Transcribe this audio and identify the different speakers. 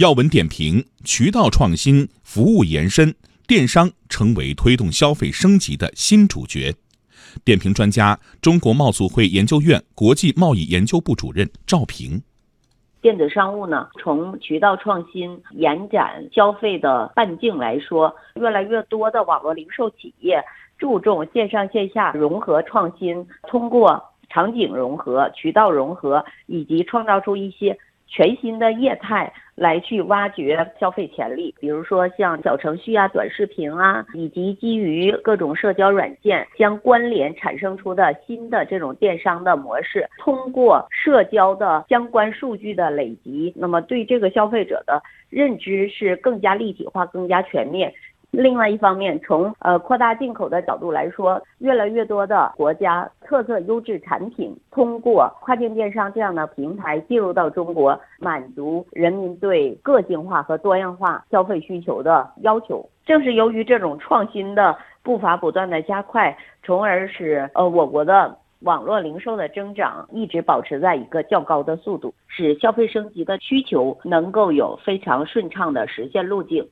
Speaker 1: 要闻点评：渠道创新、服务延伸，电商成为推动消费升级的新主角。点评专家：中国贸促会研究院国际贸易研究部主任赵平。
Speaker 2: 电子商务呢，从渠道创新、延展消费的半径来说，越来越多的网络零售企业注重线上线下融合创新，通过场景融合、渠道融合，以及创造出一些。全新的业态来去挖掘消费潜力，比如说像小程序啊、短视频啊，以及基于各种社交软件相关联产生出的新的这种电商的模式，通过社交的相关数据的累积，那么对这个消费者的认知是更加立体化、更加全面。另外一方面，从呃扩大进口的角度来说，越来越多的国家特色优质产品通过跨境电商这样的平台进入到中国，满足人民对个性化和多样化消费需求的要求。正是由于这种创新的步伐不断的加快，从而使呃我国的网络零售的增长一直保持在一个较高的速度，使消费升级的需求能够有非常顺畅的实现路径。